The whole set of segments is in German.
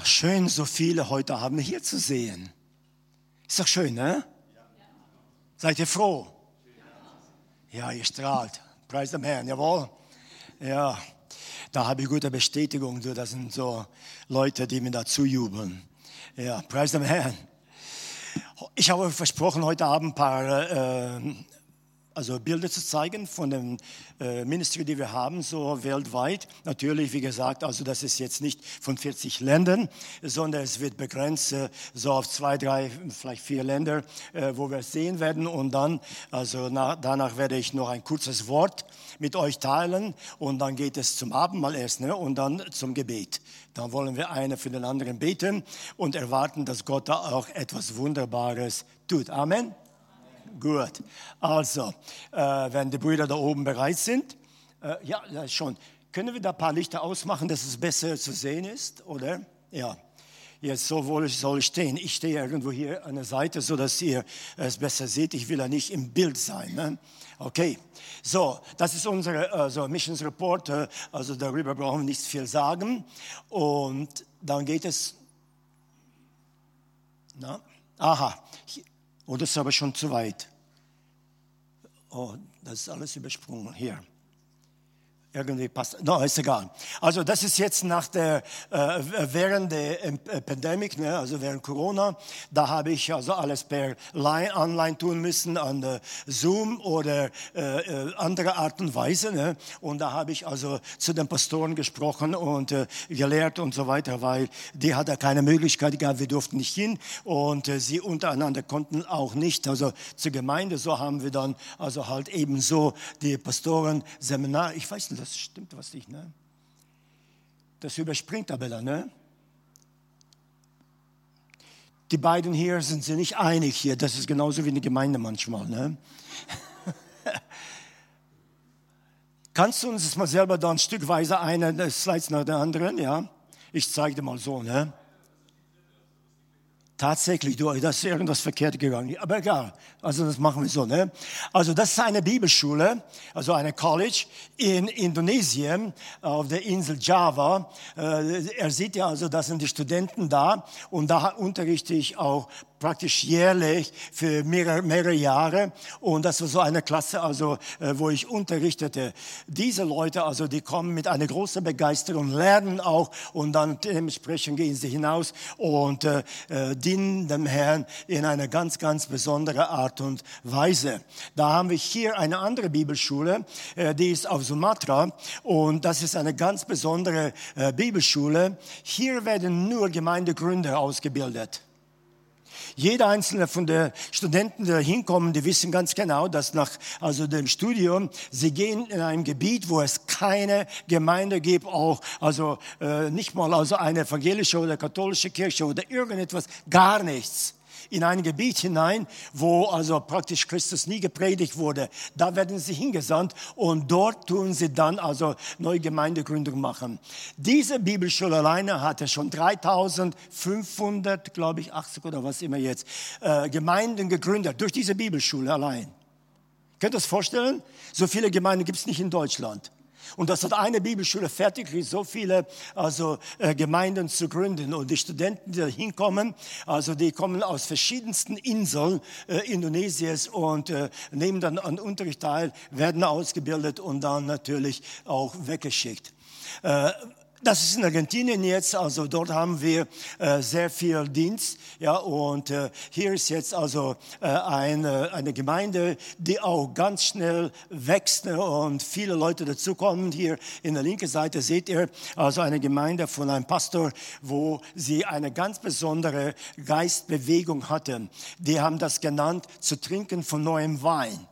Ja, schön, so viele heute Abend hier zu sehen. Ist doch schön, ne? Seid ihr froh? Ja, ihr strahlt. Preis dem Herrn, jawohl. Ja, da habe ich gute Bestätigung. Das sind so Leute, die mir dazu jubeln. Ja, preis dem Herrn. Ich habe versprochen, heute Abend ein paar äh, also Bilder zu zeigen von dem äh, Ministry, die wir haben, so weltweit. Natürlich, wie gesagt, also das ist jetzt nicht von 40 Ländern, sondern es wird begrenzt äh, so auf zwei, drei, vielleicht vier Länder, äh, wo wir es sehen werden. Und dann, also na, danach werde ich noch ein kurzes Wort mit euch teilen und dann geht es zum Abendmahl erst ne? und dann zum Gebet. Dann wollen wir einer für den anderen beten und erwarten, dass Gott da auch etwas Wunderbares tut. Amen. Gut. Also, äh, wenn die Brüder da oben bereit sind, äh, ja, ja, schon. Können wir da ein paar Lichter ausmachen, dass es besser zu sehen ist, oder? Ja. Jetzt so wohl soll ich stehen. Ich stehe irgendwo hier an der Seite, so dass ihr es besser seht. Ich will ja nicht im Bild sein. Ne? Okay. So, das ist unser also Missions Report. Also darüber brauchen wir nicht viel sagen. Und dann geht es. Na? Aha. Oh, das ist aber schon zu weit. Oh, das ist alles übersprungen. Hier. Irgendwie passt. No, ist egal. Also das ist jetzt nach der, äh, während der äh, Pandemie, ne, also während Corona, da habe ich also alles per Line, online tun müssen, an Zoom oder äh, äh, andere Art und Weise. Ne? Und da habe ich also zu den Pastoren gesprochen und äh, gelehrt und so weiter, weil die hatte keine Möglichkeit gehabt, wir durften nicht hin und sie untereinander konnten auch nicht, also zur Gemeinde, so haben wir dann also halt ebenso die Pastoren Seminar, ich weiß nicht, das stimmt was nicht, ne? Das überspringt aber dann, ne? Die beiden hier sind sich nicht einig hier. Das ist genauso wie eine Gemeinde manchmal, ne? Kannst du uns das mal selber dann stückweise eine Slides nach der anderen, ja? Ich zeige dir mal so, ne? Tatsächlich, du, da ist irgendwas verkehrt gegangen. Aber egal. Also das machen wir so. Ne? Also das ist eine Bibelschule, also eine College in Indonesien auf der Insel Java. Äh, er sieht ja also, das sind die Studenten da und da unterrichte ich auch praktisch jährlich für mehrere, mehrere Jahre. Und das war so eine Klasse, also, äh, wo ich unterrichtete. Diese Leute, also, die kommen mit einer großen Begeisterung, lernen auch und dann dementsprechend gehen sie hinaus und äh, äh dienen dem Herrn in einer ganz, ganz besonderen Art und Weise. Da haben wir hier eine andere Bibelschule, äh, die ist auf Sumatra und das ist eine ganz besondere äh, Bibelschule. Hier werden nur Gemeindegründer ausgebildet. Jeder einzelne von den Studenten, die da hinkommen, die wissen ganz genau, dass nach also dem Studium, sie gehen in einem Gebiet, wo es keine Gemeinde gibt, auch also äh, nicht mal also eine evangelische oder katholische Kirche oder irgendetwas, gar nichts in ein Gebiet hinein, wo also praktisch Christus nie gepredigt wurde. Da werden sie hingesandt und dort tun sie dann also neue Gemeindegründung machen. Diese Bibelschule alleine hatte schon 3500, glaube ich, 80 oder was immer jetzt, äh, Gemeinden gegründet durch diese Bibelschule allein. Könnt ihr das vorstellen? So viele Gemeinden gibt es nicht in Deutschland. Und das hat eine Bibelschule fertig, so viele also, äh, Gemeinden zu gründen. Und die Studenten, die da hinkommen, also die kommen aus verschiedensten Inseln äh, Indonesiens und äh, nehmen dann an Unterricht teil, werden ausgebildet und dann natürlich auch weggeschickt. Äh, das ist in Argentinien jetzt, also dort haben wir äh, sehr viel Dienst, ja, und äh, hier ist jetzt also äh, eine, eine Gemeinde, die auch ganz schnell wächst ne, und viele Leute dazukommen. Hier in der linken Seite seht ihr also eine Gemeinde von einem Pastor, wo sie eine ganz besondere Geistbewegung hatten. Die haben das genannt, zu trinken von neuem Wein.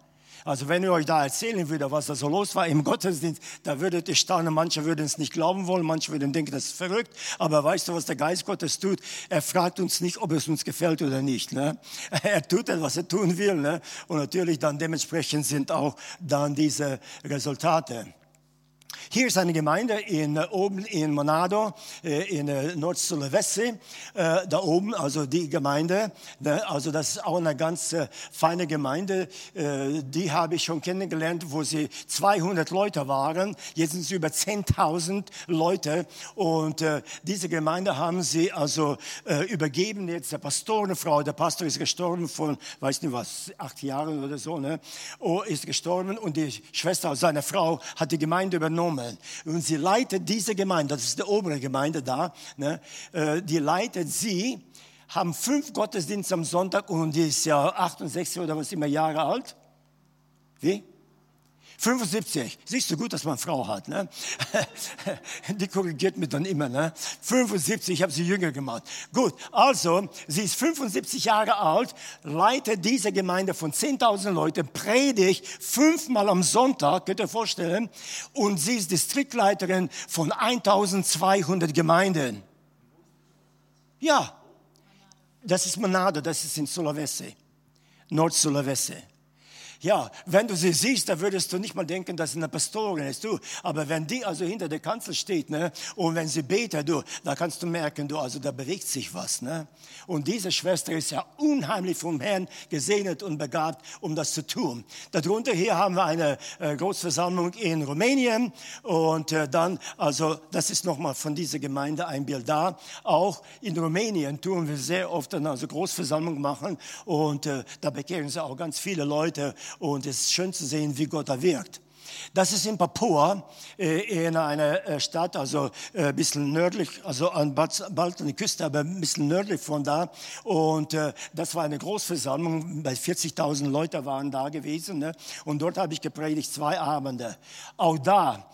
Also wenn ich euch da erzählen würde, was da so los war im Gottesdienst, da würdet ihr staunen. Manche würden es nicht glauben wollen, manche würden denken, das ist verrückt. Aber weißt du, was der Geist Gottes tut? Er fragt uns nicht, ob es uns gefällt oder nicht. Ne? Er tut das, was er tun will. Ne? Und natürlich dann dementsprechend sind auch dann diese Resultate. Hier ist eine Gemeinde in, äh, oben in Monado, äh, in äh, Nord-Sulawesi, da oben, also die Gemeinde, ne, also das ist auch eine ganz feine Gemeinde, die habe ich schon kennengelernt, wo sie 200 Leute waren, jetzt sind es über 10.000 Leute. Und diese Gemeinde haben sie also übergeben jetzt der Pastorenfrau, der Pastor ist gestorben von, weiß nicht was, acht Jahren oder so, ne, oh, ist gestorben. Und die Schwester, seine Frau, hat die Gemeinde übernommen und sie leitet diese Gemeinde, das ist die obere Gemeinde da, ne, äh, die leitet sie, haben fünf Gottesdienste am Sonntag und die ist ja 68 oder was immer Jahre alt. Wie? 75. Siehst du gut, dass man Frau hat. Ne? Die korrigiert mich dann immer. Ne? 75, ich habe sie jünger gemacht. Gut, also, sie ist 75 Jahre alt, leitet diese Gemeinde von 10.000 Leuten, predigt fünfmal am Sonntag, könnt ihr vorstellen, und sie ist Distriktleiterin von 1.200 Gemeinden. Ja, das ist Manado, das ist in Sulawesi, Nord-Sulawesi. Ja, wenn du sie siehst, da würdest du nicht mal denken, dass sie eine Pastorin ist, du. Aber wenn die also hinter der Kanzel steht, ne, und wenn sie betet, du, da kannst du merken, du, also da bewegt sich was, ne. Und diese Schwester ist ja unheimlich vom Herrn gesegnet und begabt, um das zu tun. Darunter hier haben wir eine äh, Großversammlung in Rumänien und äh, dann, also das ist nochmal von dieser Gemeinde ein Bild da. Auch in Rumänien tun wir sehr oft dann also Großversammlung machen und äh, da bekehren sie auch ganz viele Leute und es ist schön zu sehen, wie Gott da wirkt. Das ist in Papua, äh, in einer äh, Stadt, also ein äh, bisschen nördlich, also an bald an der Küste, aber ein bisschen nördlich von da. Und das war eine Großversammlung, bei 40.000 Leute waren da gewesen. Ne? Und dort habe ich gepredigt zwei Abende. Auch da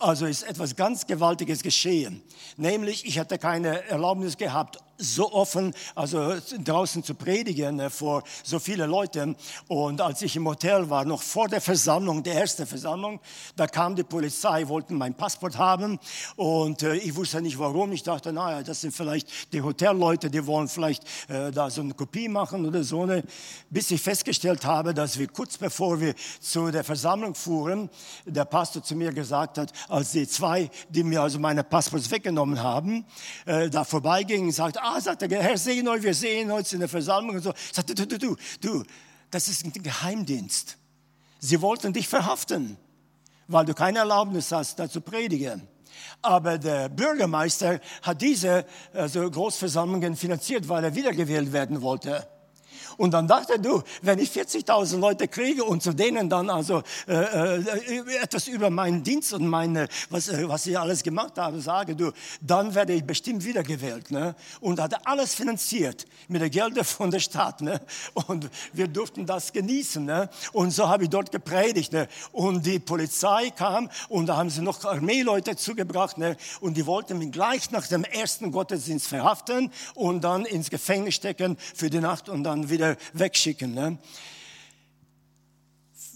also ist etwas ganz Gewaltiges geschehen. Nämlich, ich hatte keine Erlaubnis gehabt, so offen, also draußen zu predigen äh, vor so viele Leuten. Und als ich im Hotel war, noch vor der Versammlung, der ersten Versammlung, da kam die Polizei, wollten mein Passport haben und äh, ich wusste nicht warum. Ich dachte, naja, das sind vielleicht die Hotelleute, die wollen vielleicht äh, da so eine Kopie machen oder so. Ne? Bis ich festgestellt habe, dass wir kurz bevor wir zu der Versammlung fuhren, der Pastor zu mir gesagt hat, als die zwei, die mir also meine Passports weggenommen haben, da vorbeigingen, sagt, ah, sagt der Herr sehen euch, wir sehen uns in der Versammlung und so. Sagt, du, du, du, du, das ist ein Geheimdienst. Sie wollten dich verhaften, weil du keine Erlaubnis hast, da zu predigen. Aber der Bürgermeister hat diese also Großversammlungen finanziert, weil er wiedergewählt werden wollte. Und dann dachte du, wenn ich 40.000 Leute kriege und zu denen dann also äh, äh, etwas über meinen Dienst und meine, was, äh, was ich alles gemacht habe, sage, du, dann werde ich bestimmt wiedergewählt. Ne? Und hatte alles finanziert mit der Gelder von der Stadt. Ne? Und wir durften das genießen. Ne? Und so habe ich dort gepredigt. Ne? Und die Polizei kam und da haben sie noch Armeeleute zugebracht. Ne? Und die wollten mich gleich nach dem ersten Gottesdienst verhaften und dann ins Gefängnis stecken für die Nacht und dann wieder växtcykeln.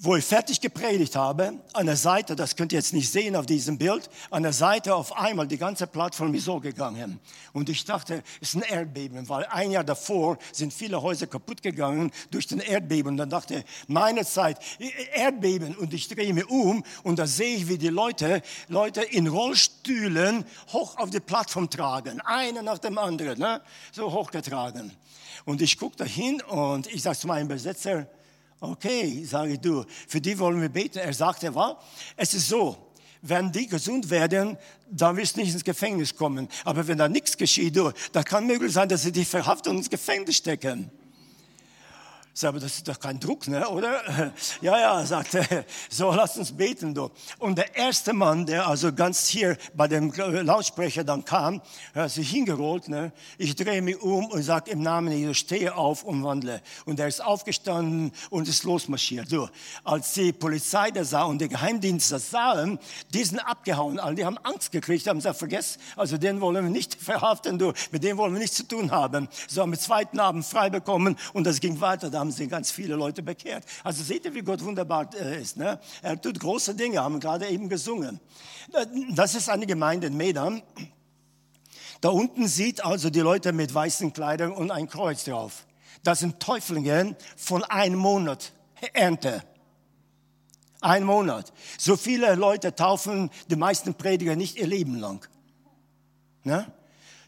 Wo ich fertig gepredigt habe, an der Seite, das könnt ihr jetzt nicht sehen auf diesem Bild, an der Seite auf einmal die ganze Plattform ist so gegangen. Und ich dachte, es ist ein Erdbeben, weil ein Jahr davor sind viele Häuser kaputt gegangen durch den Erdbeben. Und dann dachte ich, meine Zeit, Erdbeben. Und ich drehe mich um und da sehe ich, wie die Leute, Leute in Rollstühlen hoch auf die Plattform tragen. Einer nach dem anderen, ne? so hochgetragen. Und ich gucke da hin und ich sage zu meinem Besetzer, okay, sage du, für die wollen wir beten. Er sagte, was? Es ist so, wenn die gesund werden, dann wirst du nicht ins Gefängnis kommen. Aber wenn da nichts geschieht, du, da kann möglich sein, dass sie dich verhaften und ins Gefängnis stecken. Sag, aber das ist doch kein Druck, ne, oder? Ja, ja, sagte er, so lass uns beten, du. Und der erste Mann, der also ganz hier bei dem Lautsprecher dann kam, hat sich hingerollt, ne? Ich drehe mich um und sage im Namen Jesus, stehe auf und wandle. Und er ist aufgestanden und ist losmarschiert, du. Als die Polizei das sah und der Geheimdienst das sahen, die sind abgehauen. Alle, die haben Angst gekriegt, haben gesagt, vergesst, also den wollen wir nicht verhaften, du. Mit dem wollen wir nichts zu tun haben. So haben wir zweiten Abend frei bekommen und das ging weiter. Da haben sich ganz viele Leute bekehrt. Also seht ihr, wie Gott wunderbar äh, ist. Ne? Er tut große Dinge, haben gerade eben gesungen. Äh, das ist eine Gemeinde in Medan. Da unten sieht also die Leute mit weißen Kleidern und ein Kreuz drauf. Das sind Täuflinge von einem Monat Ernte. Ein Monat. So viele Leute taufen die meisten Prediger nicht ihr Leben lang. Ne?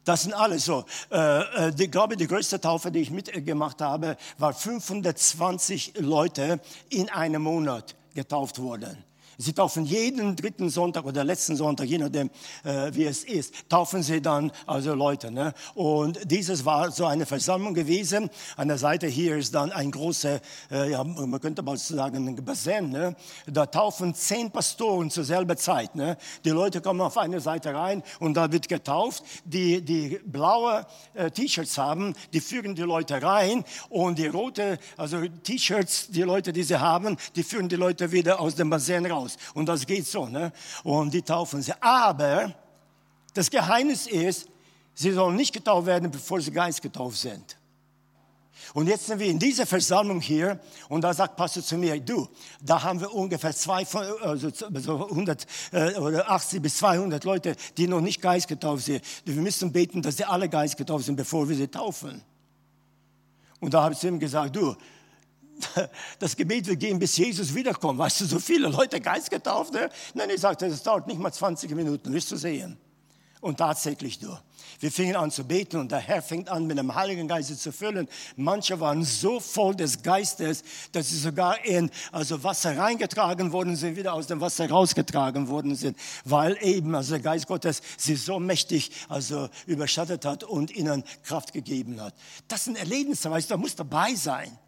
Das sind alle so. Äh, ich glaube, die größte Taufe, die ich mitgemacht habe, war 520 Leute in einem Monat getauft worden. Sie taufen jeden dritten Sonntag oder letzten Sonntag, je nachdem, äh, wie es ist, taufen sie dann also Leute. Ne? Und dieses war so eine Versammlung gewesen. An der Seite hier ist dann ein großer, äh, ja, man könnte mal sagen, ein Bassin. Ne? Da taufen zehn Pastoren zur selben Zeit. Ne? Die Leute kommen auf eine Seite rein und da wird getauft. Die, die blaue äh, T-Shirts haben, die führen die Leute rein und die rote, also T-Shirts, die Leute, die sie haben, die führen die Leute wieder aus dem Bassin raus raus. Und das geht so. Ne? Und die taufen sie. Aber das Geheimnis ist, sie sollen nicht getauft werden, bevor sie geistgetauft sind. Und jetzt sind wir in dieser Versammlung hier und da sagt Pastor zu mir, du, da haben wir ungefähr zwei, also 100 äh, 80 bis 200 Leute, die noch nicht geistgetauft sind. Wir müssen beten, dass sie alle geistgetauft sind, bevor wir sie taufen. Und da habe ich zu ihm gesagt, du, das Gebet wird gehen, bis Jesus wiederkommt. Weißt du, so viele Leute geistgetauft. Ne? Nein, ich sagte, das dauert nicht mal 20 Minuten, wirst du sehen. Und tatsächlich du. Wir fingen an zu beten und der Herr fängt an, mit dem Heiligen Geist zu füllen. Manche waren so voll des Geistes, dass sie sogar in also Wasser reingetragen worden sind, wieder aus dem Wasser rausgetragen worden sind, weil eben also der Geist Gottes sie so mächtig also überschattet hat und ihnen Kraft gegeben hat. Das sind Erlebnisse, weißt du, da muss dabei sein.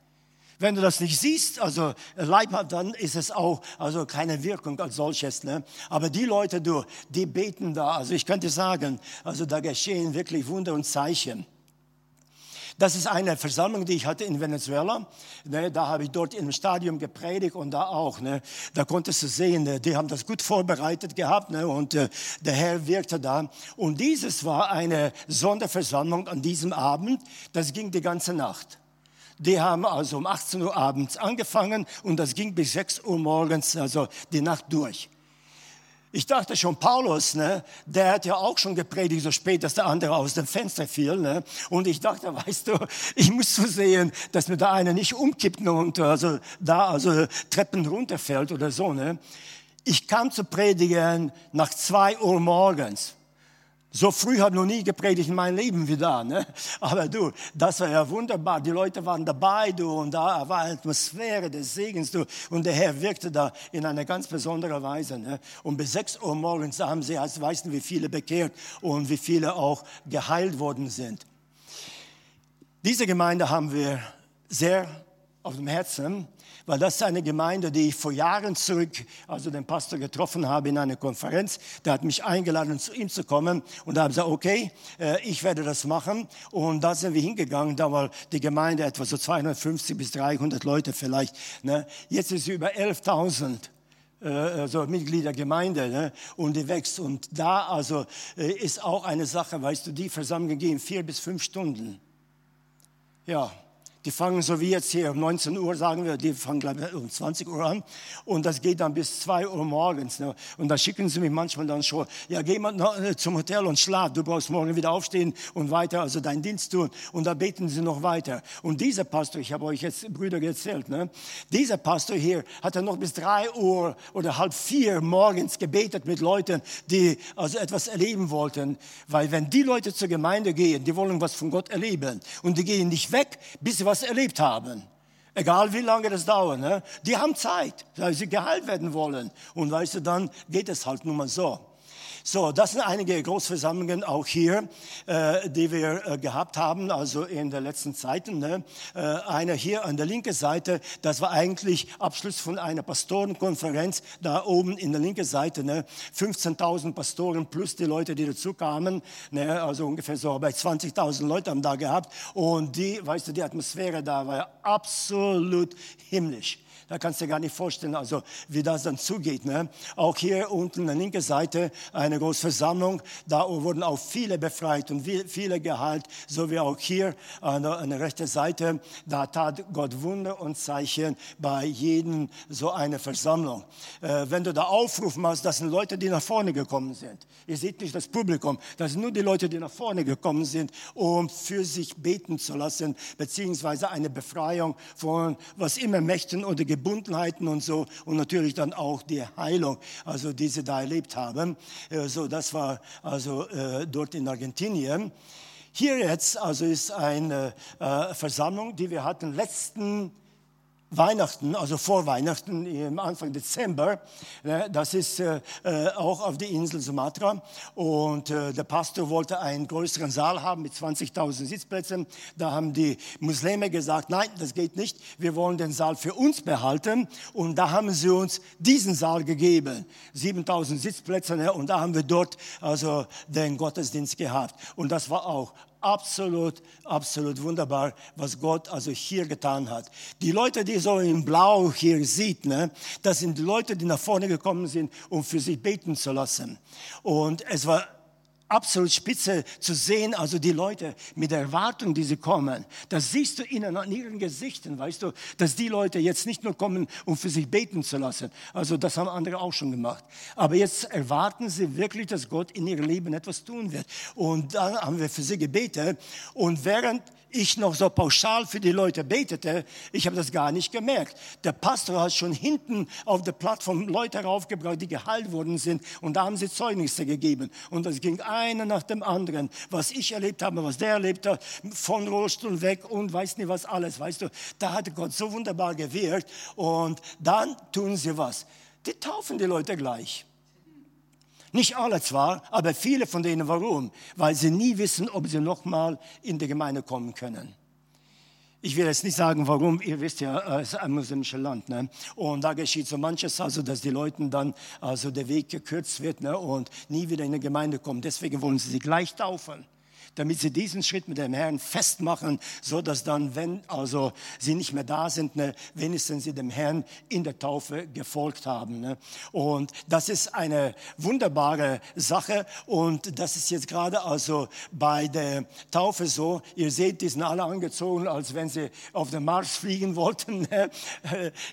Wenn du das nicht siehst, also Leib hat, dann ist es auch also keine Wirkung als solches. Ne? Aber die Leute, du, die beten da. Also ich könnte sagen, also da geschehen wirklich Wunder und Zeichen. Das ist eine Versammlung, die ich hatte in Venezuela. Ne, da habe ich dort im Stadion gepredigt und da auch. Ne, da konntest du sehen, ne, die haben das gut vorbereitet gehabt ne, und äh, der Herr wirkte da. Und dieses war eine Sonderversammlung an diesem Abend. Das ging die ganze Nacht. Die haben also um 18 Uhr abends angefangen und das ging bis 6 Uhr morgens, also die Nacht durch. Ich dachte schon, Paulus, ne, der hat ja auch schon gepredigt, so spät, dass der andere aus dem Fenster fiel. Ne? Und ich dachte, weißt du, ich muss so sehen, dass mir da einer nicht umkippt und also da also Treppen runterfällt oder so. Ne? Ich kam zu predigen nach zwei Uhr morgens. So früh habe ich noch nie gepredigt in meinem Leben wie da. Ne? Aber du, das war ja wunderbar. Die Leute waren dabei, du, und da war eine Atmosphäre des Segens, du. Und der Herr wirkte da in einer ganz besonderen Weise. Ne? Und bis sechs Uhr morgens haben sie, als weißt wie viele bekehrt und wie viele auch geheilt worden sind. Diese Gemeinde haben wir sehr auf dem Herzen weil das ist eine Gemeinde, die ich vor Jahren zurück, also den Pastor getroffen habe in einer Konferenz. Der hat mich eingeladen, zu ihm zu kommen und da habe ich gesagt, okay, äh, ich werde das machen. Und da sind wir hingegangen, da war die Gemeinde etwa so 250 bis 300 Leute vielleicht. Ne? Jetzt ist sie über 11.000 also Mitglieder Gemeinde ne? und die wächst. Und da also äh, ist auch eine Sache, weißt du, die Versammlungen gehen vier bis fünf Stunden. Ja, die fangen so wie jetzt hier um 19 Uhr, sagen wir, die fangen glaube ich um 20 Uhr an und das geht dann bis 2 Uhr morgens. Ne? Und da schicken sie mich manchmal dann schon, ja geh mal äh, zum Hotel und schlaf, du brauchst morgen wieder aufstehen und weiter, also deinen Dienst tun. Und da beten sie noch weiter. Und dieser Pastor, ich habe euch jetzt Brüder erzählt, ne? dieser Pastor hier hat dann noch bis 3 Uhr oder halb vier morgens gebetet mit Leuten, die also etwas erleben wollten. Weil wenn die Leute zur Gemeinde gehen, die wollen was von Gott erleben und die gehen nicht weg, bis sie was erlebt haben. Egal wie lange das dauert, ne? die haben Zeit, weil sie geheilt werden wollen. Und weißt du, dann geht es halt nur mal so. So, das sind einige Großversammlungen auch hier, äh, die wir äh, gehabt haben, also in der letzten Zeiten. Ne? Äh, eine hier an der linken Seite, das war eigentlich Abschluss von einer Pastorenkonferenz, da oben in der linken Seite. Ne? 15.000 Pastoren plus die Leute, die dazu kamen, ne? also ungefähr so bei 20.000 Leute haben da gehabt. Und die, weißt du, die Atmosphäre da war absolut himmlisch. Da kannst du dir gar nicht vorstellen, also wie das dann zugeht. Ne? Auch hier unten an der linken Seite eine große Versammlung. Da wurden auch viele befreit und viele geheilt, so wie auch hier an der, an der rechten Seite. Da tat Gott Wunder und Zeichen bei jedem so eine Versammlung. Äh, wenn du da Aufruf machst, das sind Leute, die nach vorne gekommen sind. Ihr seht nicht das Publikum, das sind nur die Leute, die nach vorne gekommen sind, um für sich beten zu lassen, beziehungsweise eine Befreiung von was immer Mächten oder Gebundenheiten und so und natürlich dann auch die Heilung, also die sie da erlebt haben. Äh, so, das war also äh, dort in Argentinien. Hier jetzt also ist eine äh, Versammlung, die wir hatten letzten Weihnachten, also vor Weihnachten im Anfang Dezember. Ne, das ist äh, äh, auch auf der Insel Sumatra. Und äh, der Pastor wollte einen größeren Saal haben mit 20.000 Sitzplätzen. Da haben die Muslime gesagt, nein, das geht nicht. Wir wollen den Saal für uns behalten. Und da haben sie uns diesen Saal gegeben. 7.000 Sitzplätze. Ne, und da haben wir dort also den Gottesdienst gehabt. Und das war auch absolut, absolut wunderbar, was Gott also hier getan hat. Die Leute, die so in Blau hier sieht, ne, das sind die Leute, die nach vorne gekommen sind, um für sich beten zu lassen. Und es war absolut spitze zu sehen, also die Leute mit der Erwartung, die sie kommen. Das siehst du ihnen an ihren Gesichten, weißt du, dass die Leute jetzt nicht nur kommen, um für sich beten zu lassen. Also das haben andere auch schon gemacht. Aber jetzt erwarten sie wirklich, dass Gott in ihrem Leben etwas tun wird. Und dann haben wir für sie gebetet. Und während ich noch so pauschal für die Leute betete, ich habe das gar nicht gemerkt. Der Pastor hat schon hinten auf der Plattform Leute raufgebracht, die geheilt worden sind und da haben sie Zeugnisse gegeben. Und das ging einer nach dem anderen, was ich erlebt habe, was der erlebt hat, von Rollstuhl weg und weiß nicht was alles, weißt du. Da hat Gott so wunderbar gewirkt und dann tun sie was. Die taufen die Leute gleich. Nicht alle zwar, aber viele von denen. Warum? Weil sie nie wissen, ob sie nochmal in die Gemeinde kommen können. Ich will jetzt nicht sagen, warum, ihr wisst ja, es ist ein muslimisches Land. Ne? Und da geschieht so manches, also dass die Leuten dann, also der Weg gekürzt wird ne? und nie wieder in die Gemeinde kommen. Deswegen wollen sie sie gleich taufen damit sie diesen Schritt mit dem Herrn festmachen, so dass dann, wenn also sie nicht mehr da sind, ne, wenigstens sie dem Herrn in der Taufe gefolgt haben. Ne. Und das ist eine wunderbare Sache und das ist jetzt gerade also bei der Taufe so. Ihr seht, die sind alle angezogen, als wenn sie auf den Mars fliegen wollten. Ne.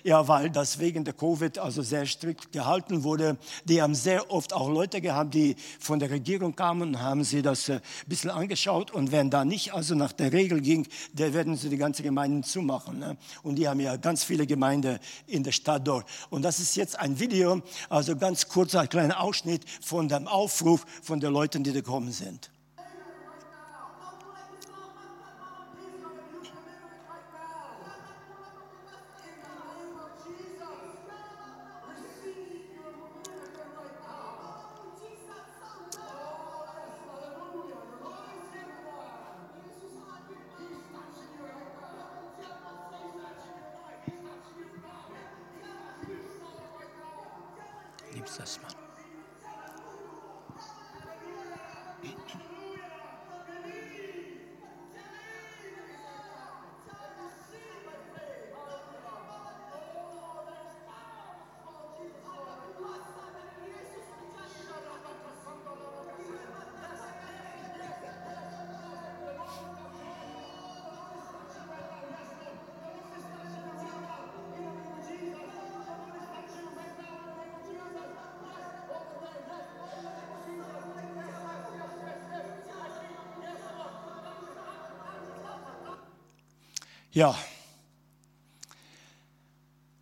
Ja, weil das wegen der Covid also sehr strikt gehalten wurde. Die haben sehr oft auch Leute gehabt, die von der Regierung kamen und haben sie das ein bisschen angeschaut angeschaut und wenn da nicht also nach der Regel ging, dann werden sie die ganze Gemeinde zumachen. Ne? Und die haben ja ganz viele Gemeinden in der Stadt dort. Und das ist jetzt ein Video, also ganz kurzer, ein kleiner Ausschnitt von dem Aufruf von den Leuten, die gekommen sind. Liebstes Mann. Ja,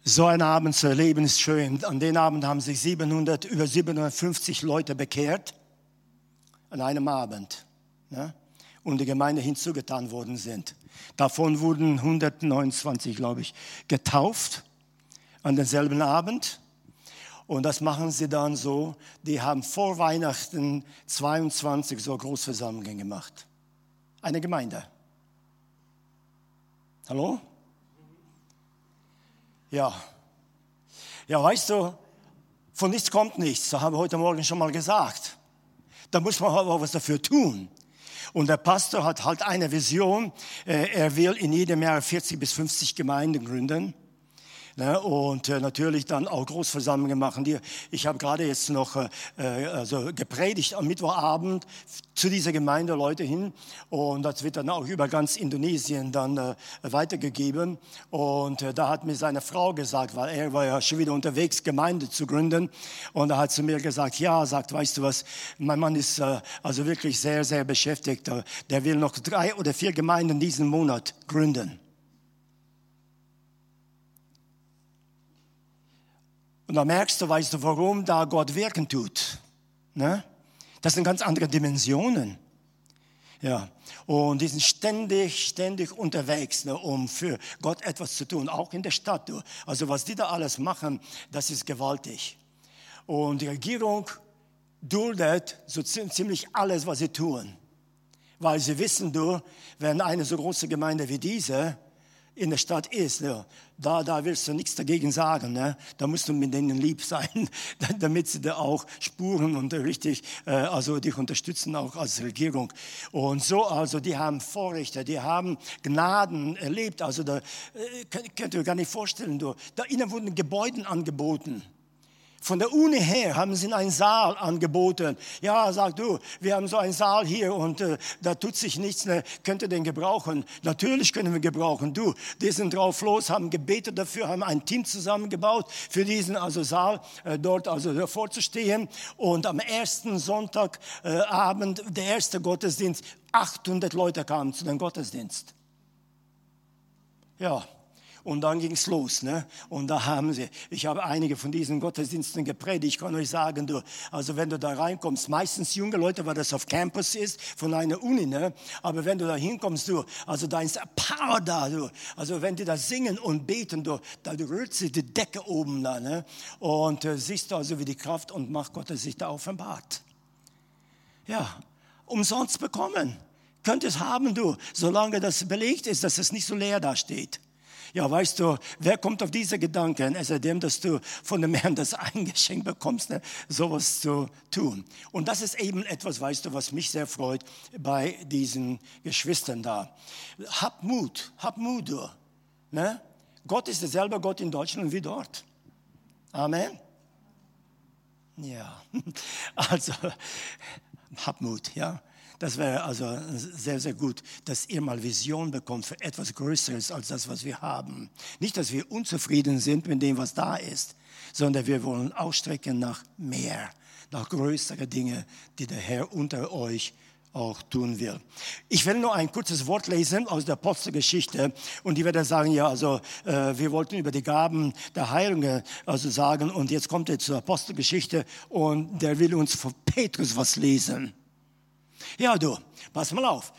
so einen Abend zu erleben ist schön. An den Abend haben sich 700, über 750 Leute bekehrt. An einem Abend. Ne? Und die Gemeinde hinzugetan worden sind. Davon wurden 129, glaube ich, getauft an denselben Abend. Und das machen sie dann so. Die haben vor Weihnachten 22 so Großversammlungen gemacht. Eine Gemeinde. Hallo? Ja. Ja, weißt du, von nichts kommt nichts. Das haben wir heute Morgen schon mal gesagt. Da muss man aber was dafür tun. Und der Pastor hat halt eine Vision. Äh, er will in jedem Jahr 40 bis 50 Gemeinden gründen. Ne? Und äh, natürlich dann auch Großversammlungen machen. Die, ich habe gerade jetzt noch äh, äh, also gepredigt am Mittwochabend zu dieser Gemeinde Leute hin. Und das wird dann auch über ganz Indonesien dann äh, weitergegeben. Und äh, da hat mir seine Frau gesagt, weil er war ja schon wieder unterwegs, Gemeinde zu gründen. Und da hat sie mir gesagt, ja, sagt, weißt du was, mein Mann ist äh, also wirklich sehr, sehr beschäftigt. Der will noch drei oder vier Gemeinden diesen Monat gründen. Und da merkst du, weißt du, warum da Gott wirken tut. Ne? Das sind ganz andere Dimensionen. Ja, und die sind ständig, ständig unterwegs, ne, um für Gott etwas zu tun, auch in der Stadt. Du. Also was die da alles machen, das ist gewaltig. Und die Regierung duldet so ziemlich alles, was sie tun. Weil sie wissen, du, wenn eine so große Gemeinde wie diese in der Stadt ist, ne, da, da willst du nichts dagegen sagen. Ne? Da musst du mit denen lieb sein, damit sie da auch spuren und richtig, äh, also dich unterstützen auch als Regierung. Und so, also die haben Vorrechte, die haben Gnaden erlebt. Also da äh, könnt, könnt ihr gar nicht vorstellen. Du, da ihnen wurden Gebäude angeboten. Von der Uni her haben sie einen Saal angeboten. Ja, sag du, wir haben so einen Saal hier und äh, da tut sich nichts, ne, könnt ihr den gebrauchen? Natürlich können wir gebrauchen. Du, die sind drauf los, haben gebetet dafür, haben ein Team zusammengebaut für diesen also Saal äh, dort also vorzustehen. Und am ersten Sonntagabend, äh, der erste Gottesdienst, 800 Leute kamen zu dem Gottesdienst. Ja, und dann ging es los. Ne? Und da haben sie, ich habe einige von diesen Gottesdiensten gepredigt. Ich kann euch sagen, du, also wenn du da reinkommst, meistens junge Leute, weil das auf Campus ist, von einer Uni, ne? aber wenn du da hinkommst, du, also da ist Power da, du. Also wenn die da singen und beten, du, da rührt sich die Decke oben da. Ne? Und äh, siehst du also, wie die Kraft und Macht Gottes sich da offenbart. Ja, umsonst bekommen. Könntest haben du, solange das belegt ist, dass es nicht so leer da steht. Ja, weißt du, wer kommt auf diese Gedanken, sei dem, dass du von dem Herrn das eingeschenkt bekommst, ne, sowas zu tun. Und das ist eben etwas, weißt du, was mich sehr freut bei diesen Geschwistern da. Hab Mut, hab Mut, du. Ne? Gott ist derselbe Gott in Deutschland wie dort. Amen. Ja, also hab Mut, ja. Das wäre also sehr, sehr gut, dass ihr mal Vision bekommt für etwas Größeres als das, was wir haben. Nicht, dass wir unzufrieden sind mit dem, was da ist, sondern wir wollen ausstrecken nach mehr, nach größeren Dingen, die der Herr unter euch auch tun will. Ich will nur ein kurzes Wort lesen aus der Apostelgeschichte und die werde sagen, ja, also äh, wir wollten über die Gaben der Heilung also sagen und jetzt kommt er zur Apostelgeschichte und der will uns von Petrus was lesen. Ja, du, pass mal auf.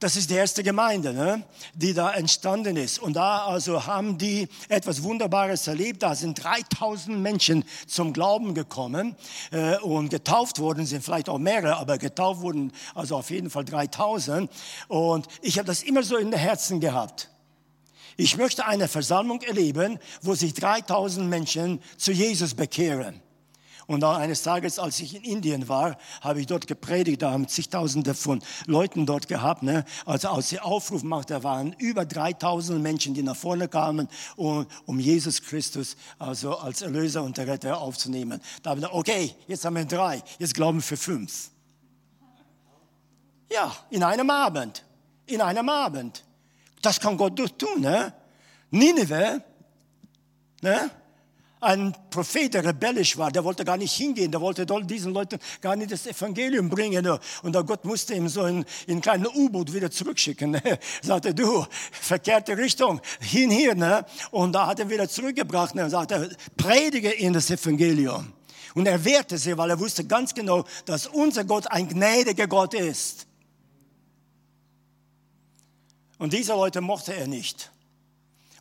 Das ist die erste Gemeinde, ne, die da entstanden ist. Und da also haben die etwas Wunderbares erlebt. Da sind 3000 Menschen zum Glauben gekommen äh, und getauft worden sind vielleicht auch mehrere, aber getauft wurden also auf jeden Fall 3000. Und ich habe das immer so in den Herzen gehabt. Ich möchte eine Versammlung erleben, wo sich 3000 Menschen zu Jesus bekehren. Und eines Tages, als ich in Indien war, habe ich dort gepredigt, da haben zigtausende von Leuten dort gehabt. Ne? Also als ich Aufruf machte, waren über 3000 Menschen, die nach vorne kamen, um, um Jesus Christus also als Erlöser und Retter aufzunehmen. Da habe ich gedacht, okay, jetzt haben wir drei, jetzt glauben wir für fünf. Ja, in einem Abend. In einem Abend. Das kann Gott tun, ne? Nineveh, ne? Ein Prophet, der rebellisch war, der wollte gar nicht hingehen, der wollte diesen Leuten gar nicht das Evangelium bringen. Und der Gott musste ihm so in, in ein kleines U-Boot wieder zurückschicken. Er sagte, du, verkehrte Richtung, hin hier. Ne? Und da hat er wieder zurückgebracht und sagte, predige ihnen das Evangelium. Und er wehrte sie, weil er wusste ganz genau, dass unser Gott ein gnädiger Gott ist. Und diese Leute mochte er nicht.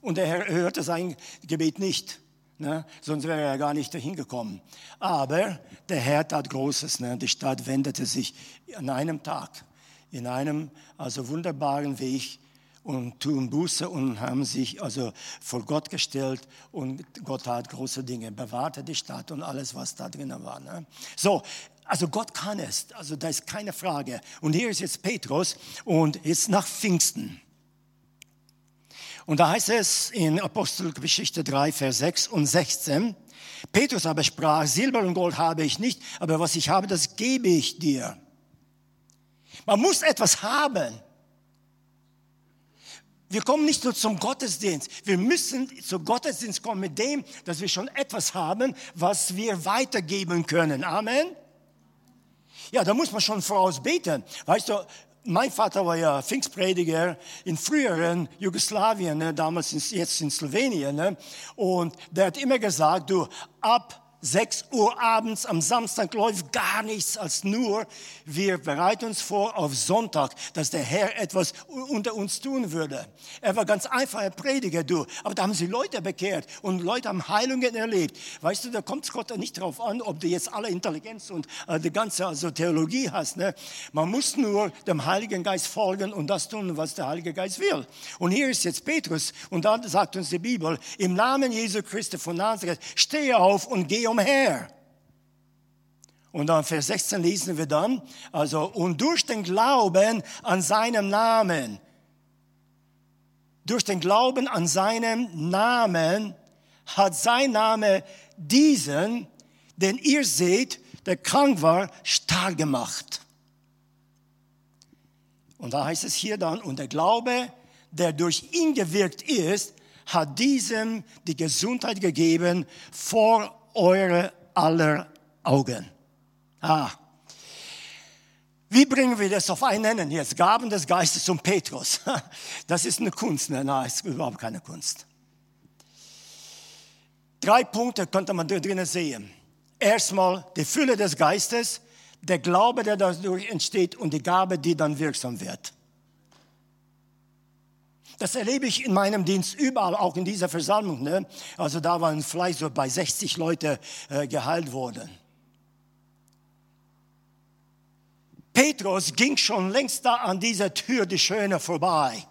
Und er hörte sein Gebet nicht. Ne? Sonst wäre er gar nicht dahin gekommen. Aber der Herr tat Großes. Ne? Die Stadt wendete sich an einem Tag, in einem also wunderbaren Weg und tun Buße und haben sich also vor Gott gestellt und Gott tat große Dinge, bewahrte die Stadt und alles, was da drinnen war. Ne? So, also Gott kann es, also da ist keine Frage. Und hier ist jetzt Petrus und jetzt nach Pfingsten. Und da heißt es in Apostelgeschichte 3, Vers 6 und 16, Petrus aber sprach, Silber und Gold habe ich nicht, aber was ich habe, das gebe ich dir. Man muss etwas haben. Wir kommen nicht nur zum Gottesdienst. Wir müssen zum Gottesdienst kommen mit dem, dass wir schon etwas haben, was wir weitergeben können. Amen. Ja, da muss man schon voraus beten. Weißt du, mein Vater war ja Pfingstprediger in früheren Jugoslawien, ne, damals jetzt in Slowenien. Ne, und der hat immer gesagt, du, ab 6 Uhr abends am Samstag läuft gar nichts als nur, wir bereiten uns vor auf Sonntag, dass der Herr etwas unter uns tun würde. Er war ganz einfacher Prediger, du. Aber da haben sie Leute bekehrt und Leute haben Heilungen erlebt. Weißt du, da kommt es Gott nicht drauf an, ob du jetzt alle Intelligenz und äh, die ganze also Theologie hast. Ne? Man muss nur dem Heiligen Geist folgen und das tun, was der Heilige Geist will. Und hier ist jetzt Petrus und dann sagt uns die Bibel, im Namen Jesu Christi von Nazareth, stehe auf und gehe umher. Und dann Vers 16 lesen wir dann, also, und durch den Glauben an seinem Namen, durch den Glauben an seinem Namen hat sein Name diesen, den ihr seht, der krank war, stark gemacht. Und da heißt es hier dann, und der Glaube, der durch ihn gewirkt ist, hat diesem die Gesundheit gegeben vor eure aller Augen. Ah. Wie bringen wir das auf einen Nennen jetzt? Gaben des Geistes zum Petrus. Das ist eine Kunst. Nein, nein, ist überhaupt keine Kunst. Drei Punkte könnte man da drinnen sehen. Erstmal die Fülle des Geistes, der Glaube, der dadurch entsteht und die Gabe, die dann wirksam wird. Das erlebe ich in meinem Dienst überall, auch in dieser Versammlung. Ne? Also da waren vielleicht so bei 60 Leute äh, geheilt worden. Petrus ging schon längst da an dieser Tür, die Schöne, vorbei.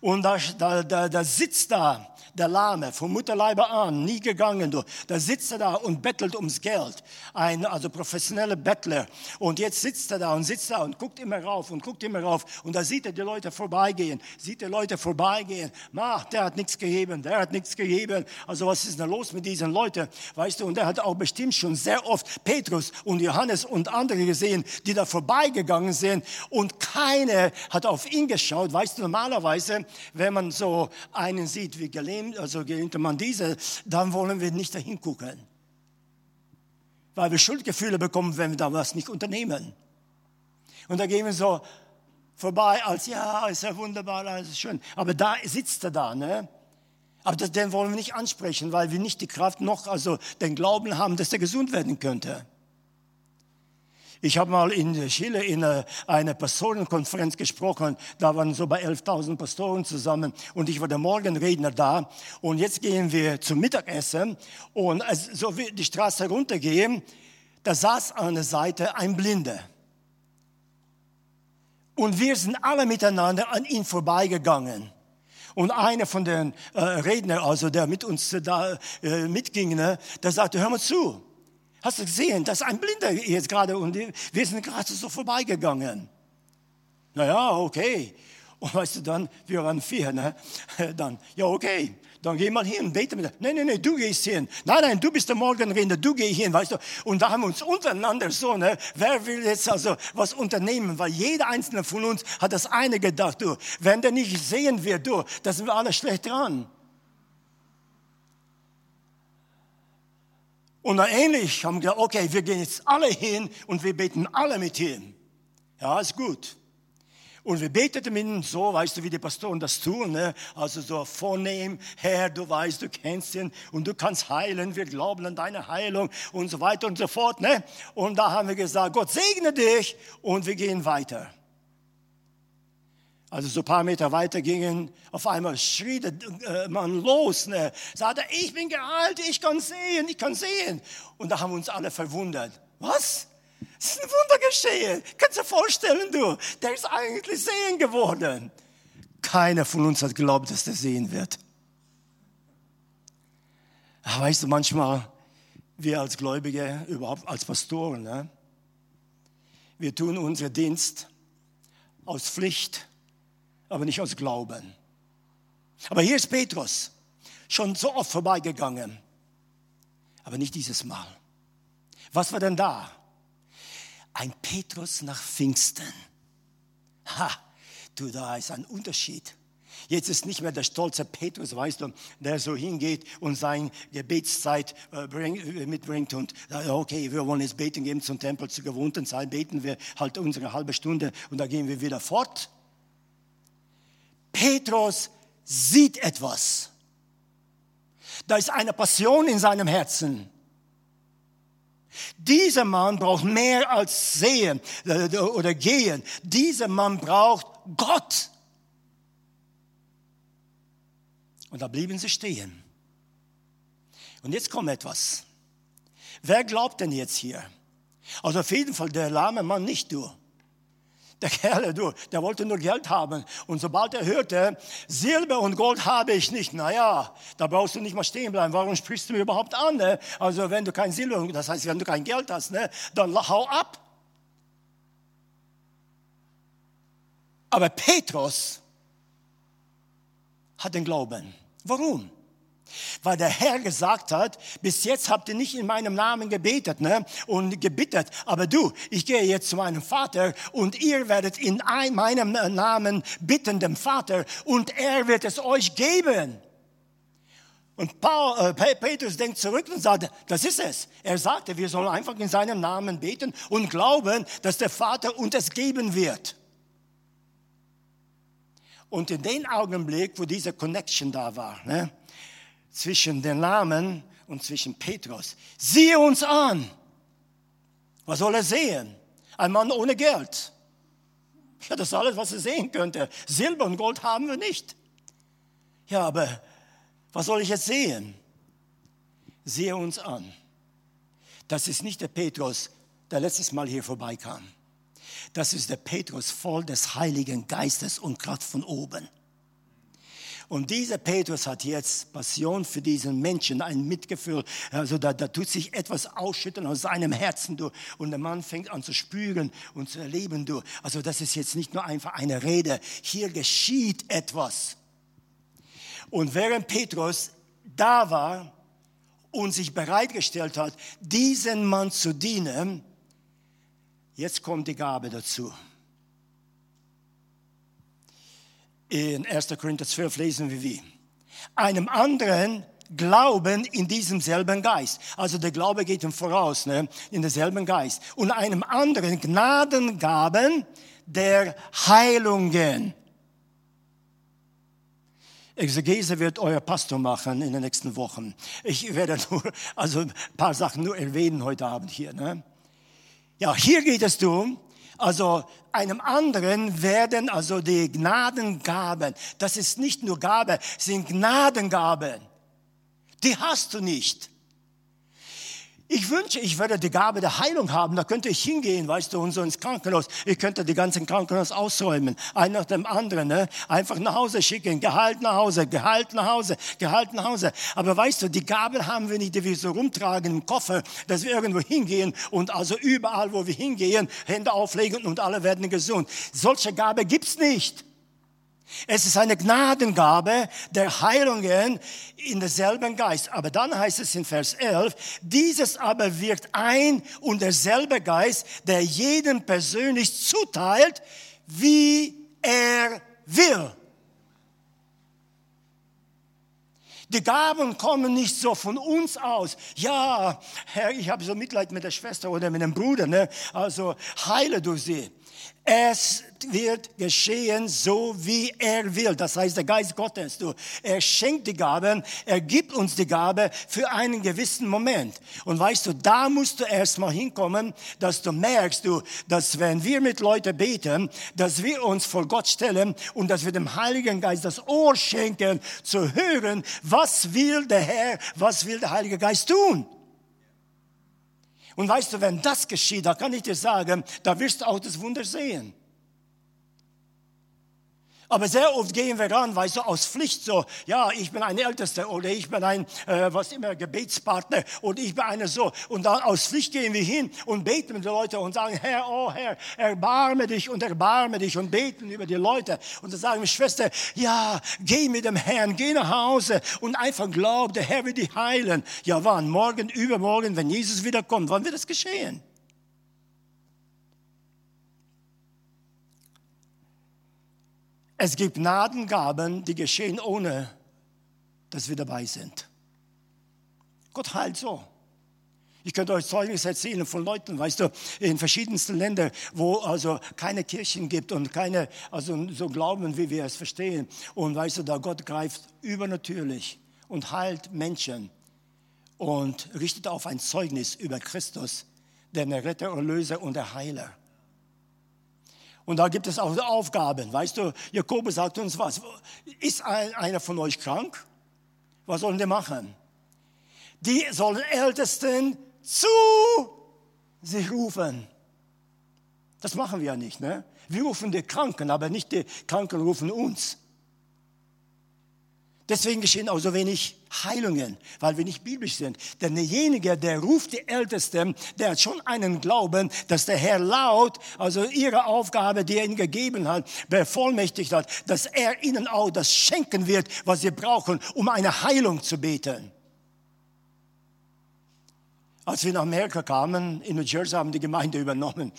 Und da, da, da, da sitzt da der Lahme, vom Mutterleibe an, nie gegangen. Da sitzt er da und bettelt ums Geld. Ein also professioneller Bettler. Und jetzt sitzt er da und sitzt da und guckt immer rauf und guckt immer rauf. Und da sieht er die Leute vorbeigehen, sieht die Leute vorbeigehen. Ma, der hat nichts gegeben, der hat nichts gegeben. Also was ist denn los mit diesen Leuten? Weißt du, und er hat auch bestimmt schon sehr oft Petrus und Johannes und andere gesehen, die da vorbeigegangen sind. Und keiner hat auf ihn geschaut. Weißt du, normalerweise, wenn man so einen sieht wie gelähmt, gelähmt, also gelähmte man diese, dann wollen wir nicht dahin gucken. Weil wir Schuldgefühle bekommen, wenn wir da was nicht unternehmen. Und da gehen wir so vorbei, als ja, ist ja wunderbar, alles ist schön. Aber da sitzt er da, ne? Aber das, den wollen wir nicht ansprechen, weil wir nicht die Kraft noch, also den Glauben haben, dass er gesund werden könnte. Ich habe mal in Chile in einer Pastorenkonferenz gesprochen. Da waren so bei 11.000 Pastoren zusammen und ich war der Morgenredner da. Und jetzt gehen wir zum Mittagessen und als so wie die Straße runtergehen, da saß an der Seite ein Blinder. Und wir sind alle miteinander an ihn vorbeigegangen. Und einer von den äh, Rednern, also der mit uns da äh, mitging, ne, der sagte, hör mal zu. Hast du gesehen, das ist ein Blinder jetzt gerade und wir sind gerade so vorbeigegangen. Naja, okay. Und weißt du dann, wir waren vier, ne? Dann, ja, okay. Dann geh mal hin bete mit. Nein, nein, nein, du gehst hin. Nein, nein, du bist der Morgenredner, du geh hin, weißt du. Und da haben wir uns untereinander so, ne? Wer will jetzt also was unternehmen? Weil jeder einzelne von uns hat das eine gedacht, du. Wenn der nicht sehen wird, du, da sind wir alle schlecht dran. Und dann ähnlich haben wir gesagt, okay, wir gehen jetzt alle hin und wir beten alle mit ihm. Ja, ist gut. Und wir beteten mit ihm so, weißt du, wie die Pastoren das tun, ne? also so vornehm, Herr, du weißt, du kennst ihn und du kannst heilen, wir glauben an deine Heilung und so weiter und so fort. Ne? Und da haben wir gesagt, Gott segne dich und wir gehen weiter. Also so ein paar Meter weiter gingen, auf einmal schrie der äh, Mann los, ne? sagte, ich bin geheilt, ich kann sehen, ich kann sehen. Und da haben uns alle verwundert. Was? Das ist ein Wunder geschehen. Kannst du dir vorstellen, du? Der ist eigentlich sehen geworden. Keiner von uns hat geglaubt, dass der sehen wird. Aber weißt du, manchmal, wir als Gläubige, überhaupt als Pastoren, ne? wir tun unseren Dienst aus Pflicht aber nicht aus Glauben. Aber hier ist Petrus, schon so oft vorbeigegangen, aber nicht dieses Mal. Was war denn da? Ein Petrus nach Pfingsten. Ha, du, da ist ein Unterschied. Jetzt ist nicht mehr der stolze Petrus, weißt du, der so hingeht und seine Gebetszeit äh, äh, mitbringt und äh, okay, wir wollen jetzt beten gehen zum Tempel zur gewohnten Zeit, beten wir halt unsere halbe Stunde und dann gehen wir wieder fort. Petrus sieht etwas. Da ist eine Passion in seinem Herzen. Dieser Mann braucht mehr als sehen oder gehen. Dieser Mann braucht Gott. Und da blieben sie stehen. Und jetzt kommt etwas. Wer glaubt denn jetzt hier? Also auf jeden Fall der lahme Mann nicht du. Der Kerl, du, der wollte nur Geld haben. Und sobald er hörte, Silber und Gold habe ich nicht, naja, da brauchst du nicht mal stehen bleiben. Warum sprichst du mir überhaupt an? Ne? Also wenn du kein Silber, das heißt, wenn du kein Geld hast, ne, dann hau ab. Aber Petrus hat den Glauben. Warum? Weil der Herr gesagt hat, bis jetzt habt ihr nicht in meinem Namen gebetet ne? und gebittet, aber du, ich gehe jetzt zu meinem Vater und ihr werdet in meinem Namen bitten, dem Vater, und er wird es euch geben. Und Paul, äh, Petrus denkt zurück und sagt, das ist es. Er sagte, wir sollen einfach in seinem Namen beten und glauben, dass der Vater uns es geben wird. Und in dem Augenblick, wo diese Connection da war, ne, zwischen den Namen und zwischen Petrus, siehe uns an. Was soll er sehen? Ein Mann ohne Geld. Ja, das ist alles, was er sehen könnte. Silber und Gold haben wir nicht. Ja, aber was soll ich jetzt sehen? Siehe uns an. Das ist nicht der Petrus, der letztes Mal hier vorbeikam. Das ist der Petrus voll des Heiligen Geistes und Kraft von oben. Und dieser Petrus hat jetzt Passion für diesen Menschen, ein Mitgefühl. Also da, da tut sich etwas ausschütten aus seinem Herzen. Du. Und der Mann fängt an zu spüren und zu erleben. Du. Also das ist jetzt nicht nur einfach eine Rede. Hier geschieht etwas. Und während Petrus da war und sich bereitgestellt hat, diesen Mann zu dienen, Jetzt kommt die Gabe dazu. In 1. Korinther 12 lesen wir wie. Einem anderen Glauben in diesem selben Geist. Also der Glaube geht ihm voraus, ne? in derselben Geist. Und einem anderen Gnadengaben der Heilungen. Exegese wird euer Pastor machen in den nächsten Wochen. Ich werde nur, also ein paar Sachen nur erwähnen heute Abend hier. Ne? Ja, hier geht es darum, also einem anderen werden also die Gnadengaben, das ist nicht nur Gabe, sind Gnadengaben. Die hast du nicht. Ich wünsche, ich würde die Gabe der Heilung haben. Da könnte ich hingehen, weißt du, und so ins Krankenhaus. Ich könnte die ganzen Krankenhaus ausräumen. Ein nach dem anderen, ne? Einfach nach Hause schicken. Gehalt nach Hause, Gehalt nach Hause, Gehalt nach Hause. Aber weißt du, die Gabe haben wir nicht, die wir so rumtragen im Koffer, dass wir irgendwo hingehen und also überall, wo wir hingehen, Hände auflegen und alle werden gesund. Solche Gabe gibt's nicht. Es ist eine Gnadengabe der Heilungen in derselben Geist. Aber dann heißt es in Vers 11, dieses aber wirkt ein und derselbe Geist, der jedem persönlich zuteilt, wie er will. Die Gaben kommen nicht so von uns aus. Ja, Herr, ich habe so Mitleid mit der Schwester oder mit dem Bruder. Ne? Also heile du sie. Es wird geschehen, so wie er will. Das heißt, der Geist Gottes, du, er schenkt die Gaben, er gibt uns die Gabe für einen gewissen Moment. Und weißt du, da musst du erstmal hinkommen, dass du merkst, du, dass wenn wir mit Leuten beten, dass wir uns vor Gott stellen und dass wir dem Heiligen Geist das Ohr schenken, zu hören, was will der Herr, was will der Heilige Geist tun. Und weißt du, wenn das geschieht, da kann ich dir sagen, da wirst du auch das Wunder sehen. Aber sehr oft gehen wir ran, weißt du, aus Pflicht so, ja, ich bin ein Ältester oder ich bin ein, äh, was immer, Gebetspartner und ich bin einer so. Und dann aus Pflicht gehen wir hin und beten mit den Leuten und sagen, Herr, oh Herr, erbarme dich und erbarme dich und beten über die Leute. Und dann sagen wir, Schwester, ja, geh mit dem Herrn, geh nach Hause und einfach glaub, der Herr wird dich heilen. Ja, wann? Morgen, übermorgen, wenn Jesus wiederkommt, wann wird das geschehen? Es gibt Gnadengaben, die geschehen ohne, dass wir dabei sind. Gott heilt so. Ich könnte euch Zeugnis erzählen von Leuten, weißt du, in verschiedensten Ländern, wo also keine Kirchen gibt und keine, also so Glauben, wie wir es verstehen. Und weißt du, da Gott greift übernatürlich und heilt Menschen und richtet auf ein Zeugnis über Christus, der Retter, Erlöser und der Heiler. Und da gibt es auch Aufgaben. Weißt du, Jakobus sagt uns was. Ist einer von euch krank? Was sollen die machen? Die sollen Ältesten zu sich rufen. Das machen wir ja nicht. Ne? Wir rufen die Kranken, aber nicht die Kranken rufen uns. Deswegen geschehen auch so wenig Heilungen, weil wir nicht biblisch sind. Denn derjenige, der ruft die Ältesten, der hat schon einen Glauben, dass der Herr laut, also ihre Aufgabe, die er ihnen gegeben hat, bevollmächtigt hat, dass er ihnen auch das schenken wird, was sie brauchen, um eine Heilung zu beten. Als wir nach Amerika kamen, in New Jersey haben die Gemeinde übernommen.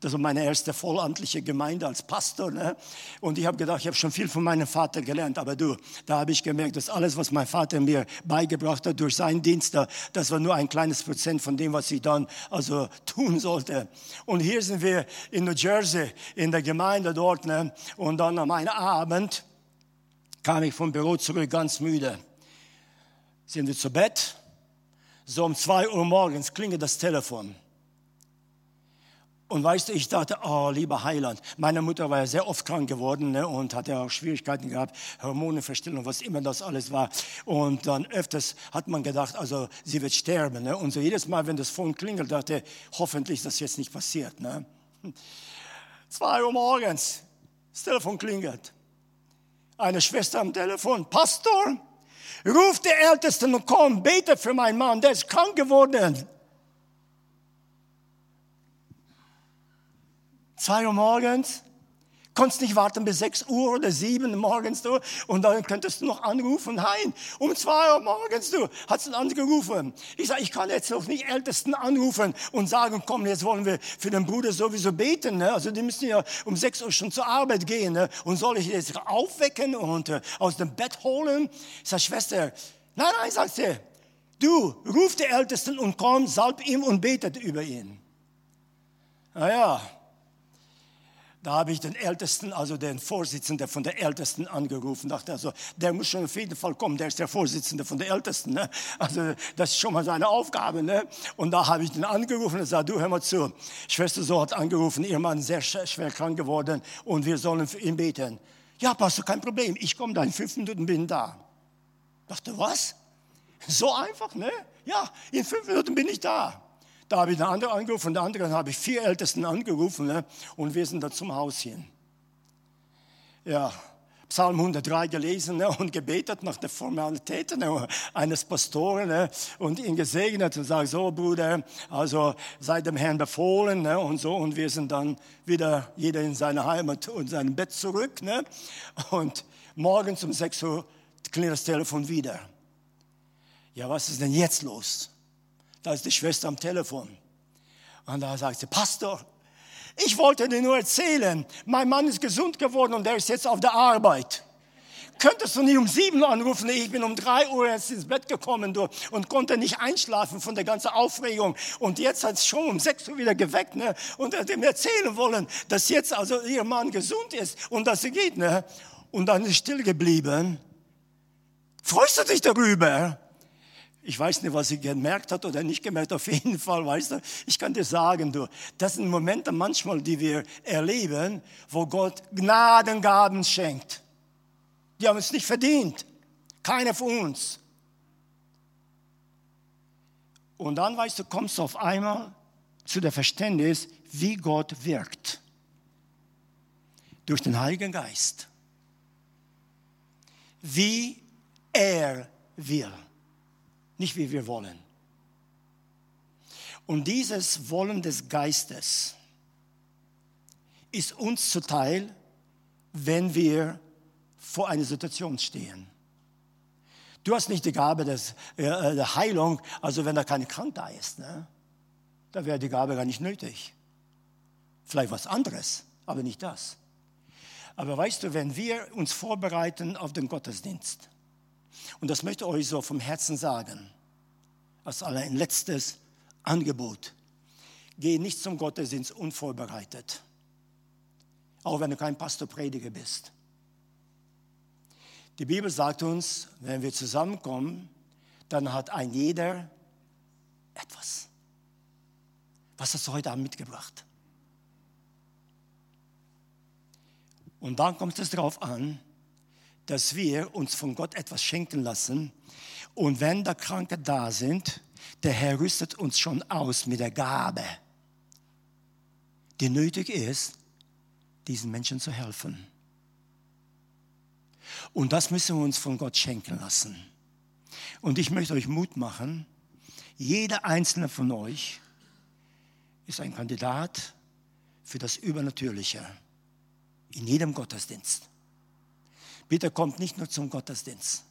Das war meine erste vollamtliche Gemeinde als Pastor. Ne? Und ich habe gedacht, ich habe schon viel von meinem Vater gelernt. Aber du, da habe ich gemerkt, dass alles, was mein Vater mir beigebracht hat durch seinen Dienst, das war nur ein kleines Prozent von dem, was ich dann also tun sollte. Und hier sind wir in New Jersey, in der Gemeinde dort. Ne? Und dann am einen Abend kam ich vom Büro zurück, ganz müde. Sind wir zu Bett? So um zwei Uhr morgens klingelt das Telefon. Und weißt du, ich dachte, oh, lieber Heiland, meine Mutter war ja sehr oft krank geworden ne, und hatte auch Schwierigkeiten gehabt, Hormonenverstellung, was immer das alles war. Und dann öfters hat man gedacht, also sie wird sterben. Ne? Und so jedes Mal, wenn das Phone klingelt, dachte hoffentlich ist das jetzt nicht passiert. Ne? Zwei Uhr morgens, das Telefon klingelt. Eine Schwester am Telefon, Pastor, ruf die Ältesten und komm, bete für meinen Mann, der ist krank geworden. Zwei Uhr morgens. Konntest nicht warten bis sechs Uhr oder sieben morgens du und dann könntest du noch anrufen. Nein, um zwei Uhr morgens du hast du angerufen. Ich sage, ich kann jetzt noch nicht Ältesten anrufen und sagen, komm, jetzt wollen wir für den Bruder sowieso beten. Ne? Also die müssen ja um sechs Uhr schon zur Arbeit gehen. Ne? Und soll ich jetzt aufwecken und äh, aus dem Bett holen? Ich sage, Schwester, nein, nein, sagt sie, du ruf die Ältesten und komm, salb ihm und betet über ihn. Naja, da habe ich den Ältesten, also den Vorsitzenden von der Ältesten angerufen. Dachte also, der muss schon auf jeden Fall kommen. Der ist der Vorsitzende von der Ältesten. Ne? Also das ist schon mal seine Aufgabe. Ne? Und da habe ich den angerufen und gesagt, du hör mal zu. Schwester so hat angerufen, ihr Mann ist sehr schwer krank geworden und wir sollen für ihn beten. Ja, Pastor, kein Problem. Ich komme da in fünf Minuten bin da. Dachte, was? So einfach, ne? Ja, in fünf Minuten bin ich da. Da habe ich eine andere angerufen, der andere habe ich vier Ältesten angerufen ne? und wir sind da zum Haus hin. Ja, Psalm 103 gelesen ne, und gebetet nach der Formalität ne, eines Pastoren ne, und ihn gesegnet und sagt, so Bruder, also sei dem Herrn befohlen ne, und so und wir sind dann wieder jeder in seine Heimat und sein Bett zurück ne, und morgens um 6 Uhr klingelt das Telefon wieder. Ja, was ist denn jetzt los? Da ist die Schwester am Telefon. Und da sagt sie, Pastor, ich wollte dir nur erzählen, mein Mann ist gesund geworden und er ist jetzt auf der Arbeit. Könntest du nicht um sieben anrufen? Ich bin um drei Uhr jetzt ins Bett gekommen und konnte nicht einschlafen von der ganzen Aufregung. Und jetzt hat es schon um sechs Uhr wieder geweckt ne? und hat mir erzählen wollen, dass jetzt also ihr Mann gesund ist und dass sie geht. Ne? Und dann ist still geblieben. Freust du dich darüber? Ich weiß nicht, was sie gemerkt hat oder nicht gemerkt, auf jeden Fall, weißt du, ich kann dir sagen, du, das sind Momente manchmal, die wir erleben, wo Gott Gnadengaben schenkt. Die haben es nicht verdient. Keiner von uns. Und dann, weißt du, kommst du auf einmal zu der Verständnis, wie Gott wirkt. durch den Heiligen Geist. Wie er will, nicht wie wir wollen. Und dieses Wollen des Geistes ist uns zuteil, wenn wir vor einer Situation stehen. Du hast nicht die Gabe des, äh, äh, der Heilung, also wenn da keine Krankheit da ist, ne? da wäre die Gabe gar nicht nötig. Vielleicht was anderes, aber nicht das. Aber weißt du, wenn wir uns vorbereiten auf den Gottesdienst, und das möchte ich euch so vom Herzen sagen, als ein letztes Angebot, geh nicht zum Gottesdienst unvorbereitet, auch wenn du kein Pastor-Prediger bist. Die Bibel sagt uns, wenn wir zusammenkommen, dann hat ein jeder etwas. Was hast du heute Abend mitgebracht? Und dann kommt es darauf an, dass wir uns von Gott etwas schenken lassen. Und wenn da Kranke da sind, der Herr rüstet uns schon aus mit der Gabe, die nötig ist, diesen Menschen zu helfen. Und das müssen wir uns von Gott schenken lassen. Und ich möchte euch Mut machen, jeder einzelne von euch ist ein Kandidat für das Übernatürliche in jedem Gottesdienst. Bitte kommt nicht nur zum Gottesdienst.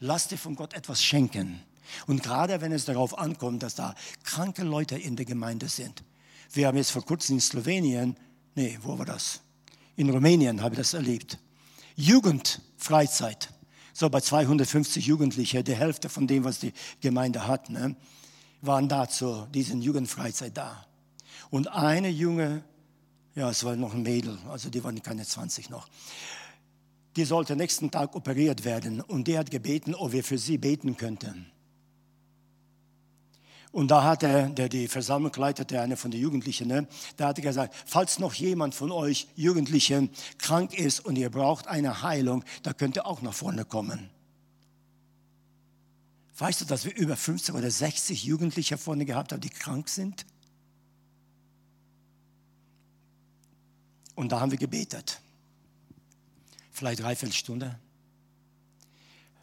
Lasst dir von Gott etwas schenken. Und gerade wenn es darauf ankommt, dass da kranke Leute in der Gemeinde sind. Wir haben jetzt vor kurzem in Slowenien, nee, wo war das? In Rumänien habe ich das erlebt. Jugendfreizeit. So bei 250 Jugendlichen, die Hälfte von dem, was die Gemeinde hat, ne, waren da zu diesen Jugendfreizeit da. Und eine junge, ja, es war noch ein Mädel, also die waren keine 20 noch die sollte nächsten Tag operiert werden und der hat gebeten, ob wir für sie beten könnten. Und da hat er, der die Versammlung leitete, einer von den Jugendlichen, ne, da hat er gesagt, falls noch jemand von euch Jugendlichen krank ist und ihr braucht eine Heilung, da könnt ihr auch nach vorne kommen. Weißt du, dass wir über 50 oder 60 Jugendliche vorne gehabt haben, die krank sind? Und da haben wir gebetet vielleicht dreiviertel Stunde.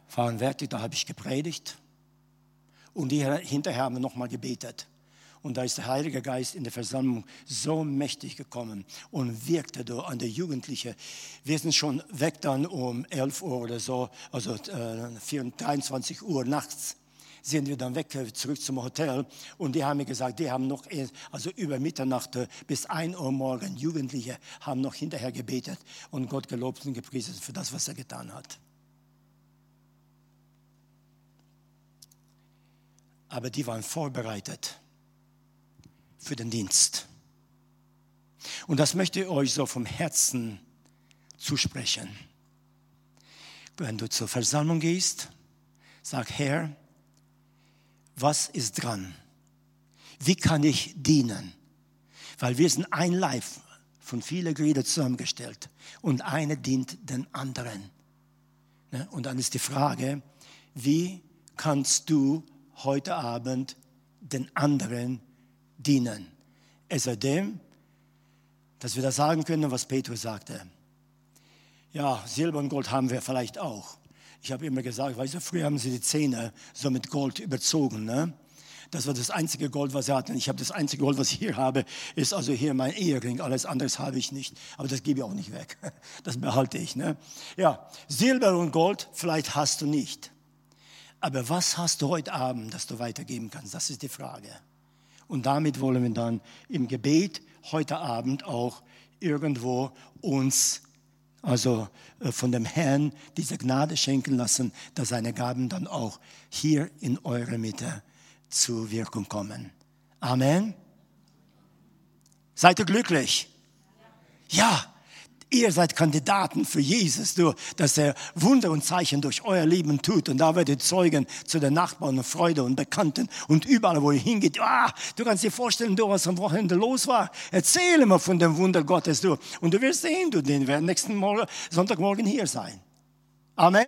Fahren fertig, da habe ich gepredigt. Und die, hinterher haben wir nochmal gebetet. Und da ist der Heilige Geist in der Versammlung so mächtig gekommen und wirkte da an der Jugendlichen. Wir sind schon weg dann um 11 Uhr oder so, also äh, 23 Uhr nachts sind wir dann weg, äh, zurück zum Hotel. Und die haben mir gesagt, die haben noch, also über Mitternacht äh, bis 1 Uhr morgen, Jugendliche haben noch hinterher gebetet und Gott gelobt und gepriesen für das, was er getan hat. Aber die waren vorbereitet für den Dienst. Und das möchte ich euch so vom Herzen zusprechen. Wenn du zur Versammlung gehst, sag, Herr, was ist dran? Wie kann ich dienen? Weil wir sind ein Leib von vielen Gliedern zusammengestellt und eine dient den anderen. Ne? Und dann ist die Frage, wie kannst du heute Abend den anderen dienen? Es sei denn, dass wir das sagen können, was Petrus sagte. Ja, Silber und Gold haben wir vielleicht auch. Ich habe immer gesagt, weißt du, früher haben sie die Zähne so mit Gold überzogen. Ne? Das war das einzige Gold, was sie hatten. Ich habe das einzige Gold, was ich hier habe, ist also hier mein Ehering. Alles andere habe ich nicht. Aber das gebe ich auch nicht weg. Das behalte ich. Ne? Ja, Silber und Gold, vielleicht hast du nicht. Aber was hast du heute Abend, das du weitergeben kannst? Das ist die Frage. Und damit wollen wir dann im Gebet heute Abend auch irgendwo uns also äh, von dem Herrn diese Gnade schenken lassen, dass seine Gaben dann auch hier in eurer Mitte zur Wirkung kommen. Amen. Seid ihr glücklich? Ja. Ihr seid Kandidaten für Jesus, dass er Wunder und Zeichen durch euer Leben tut. Und da werdet ihr Zeugen zu den Nachbarn und Freude und Bekannten und überall, wo ihr hingeht. Ah, du kannst dir vorstellen, du, was am Wochenende los war. Erzähl immer von dem Wunder Gottes, du. Und du wirst sehen, du, den werden nächsten Morgen, Sonntagmorgen hier sein. Amen.